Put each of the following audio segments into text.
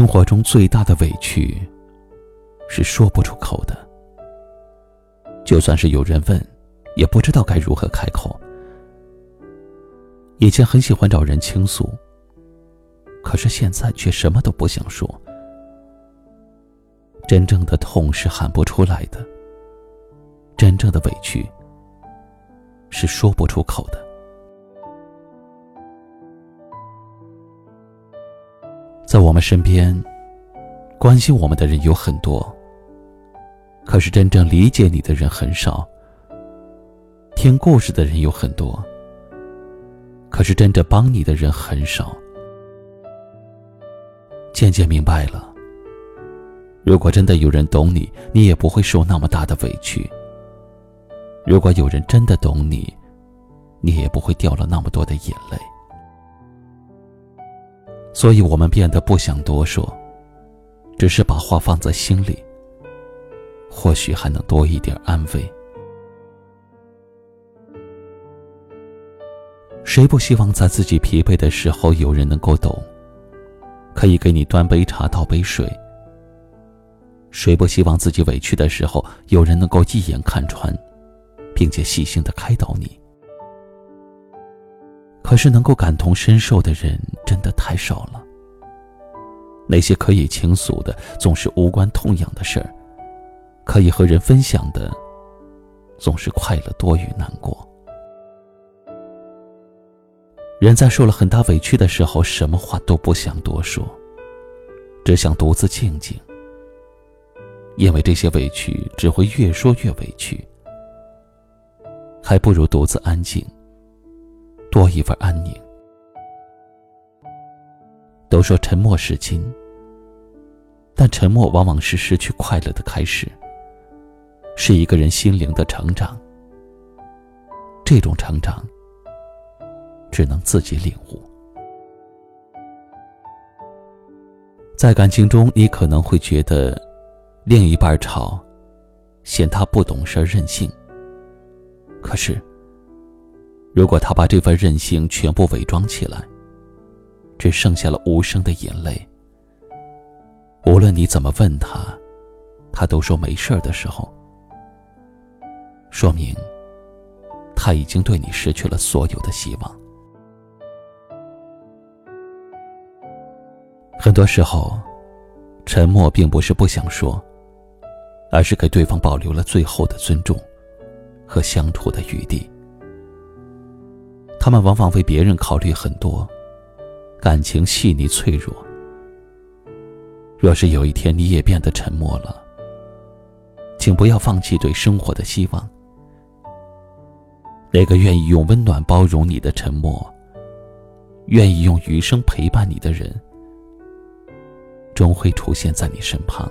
生活中最大的委屈，是说不出口的。就算是有人问，也不知道该如何开口。以前很喜欢找人倾诉，可是现在却什么都不想说。真正的痛是喊不出来的，真正的委屈是说不出口的。在我们身边，关心我们的人有很多，可是真正理解你的人很少；听故事的人有很多，可是真正帮你的人很少。渐渐明白了，如果真的有人懂你，你也不会受那么大的委屈；如果有人真的懂你，你也不会掉了那么多的眼泪。所以我们变得不想多说，只是把话放在心里，或许还能多一点安慰。谁不希望在自己疲惫的时候有人能够懂，可以给你端杯茶倒杯水？谁不希望自己委屈的时候有人能够一眼看穿，并且细心的开导你？可是能够感同身受的人真的太少了。那些可以倾诉的，总是无关痛痒的事儿；可以和人分享的，总是快乐多于难过。人在受了很大委屈的时候，什么话都不想多说，只想独自静静。因为这些委屈只会越说越委屈，还不如独自安静。多一份安宁。都说沉默是金，但沉默往往是失去快乐的开始，是一个人心灵的成长。这种成长，只能自己领悟。在感情中，你可能会觉得，另一半吵，嫌他不懂事任性。可是。如果他把这份任性全部伪装起来，只剩下了无声的眼泪。无论你怎么问他，他都说没事的时候，说明他已经对你失去了所有的希望。很多时候，沉默并不是不想说，而是给对方保留了最后的尊重和相处的余地。他们往往为别人考虑很多，感情细腻脆弱。若是有一天你也变得沉默了，请不要放弃对生活的希望。那个愿意用温暖包容你的沉默，愿意用余生陪伴你的人，终会出现在你身旁。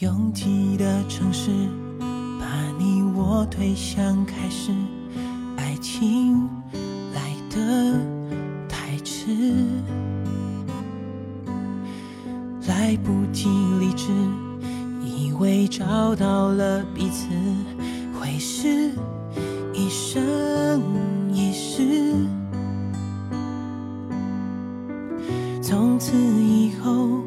拥挤的城市，把你我推向开始，爱情来得太迟，来不及理智，以为找到了彼此，会是一生一世。从此以后，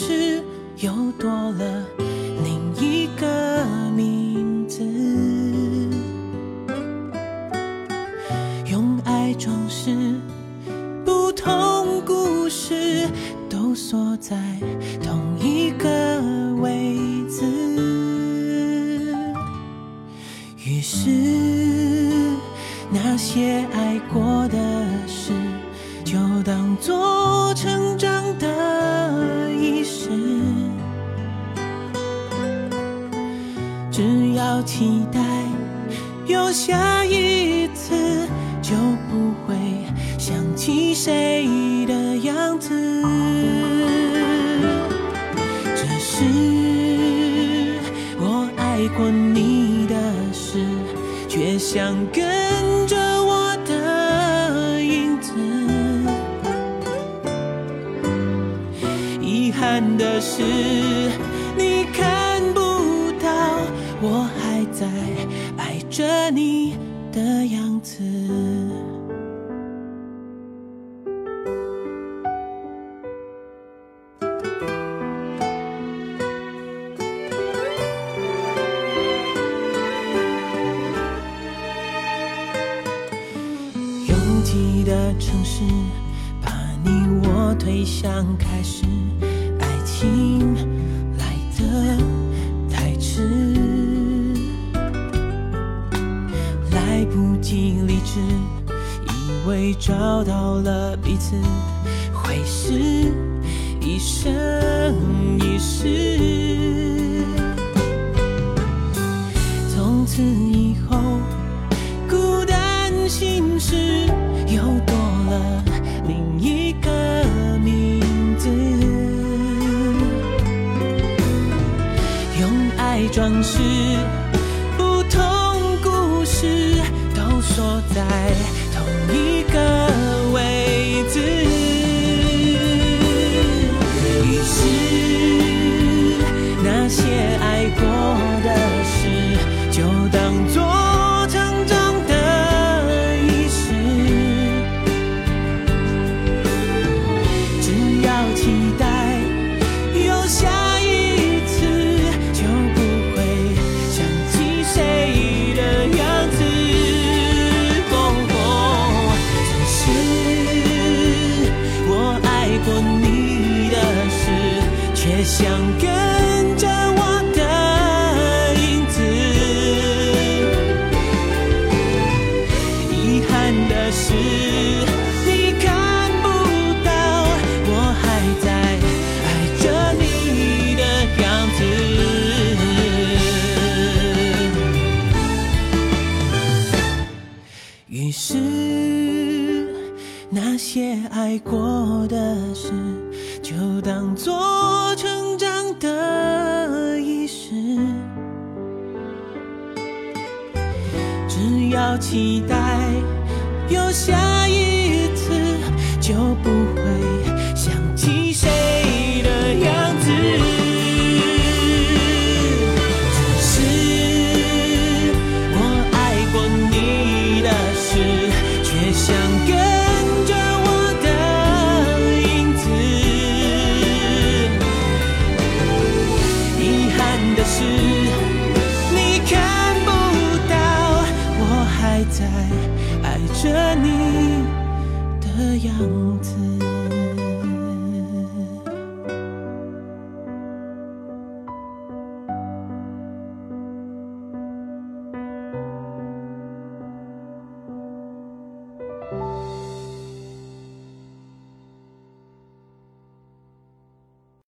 是又多了另一个名字。用爱装饰不同故事，都锁在同一个位置。于是，那些爱过的事，就当作成长期待有下一次，就不会想起谁的样子。只是我爱过你的事，却想跟着我的影子。遗憾的是，在爱着你的样子。拥挤的城市，把你我推向开始，爱情来得来不及理智，以为找到了彼此，会是一生一世。从此以后。孤单心事又多了另一个名字，用爱装饰想跟着我的影子。遗憾的是，你看不到我还在爱着你的样子。于是，那些爱过的事，就当作成的意识。只要期待有下一次，就不会想起谁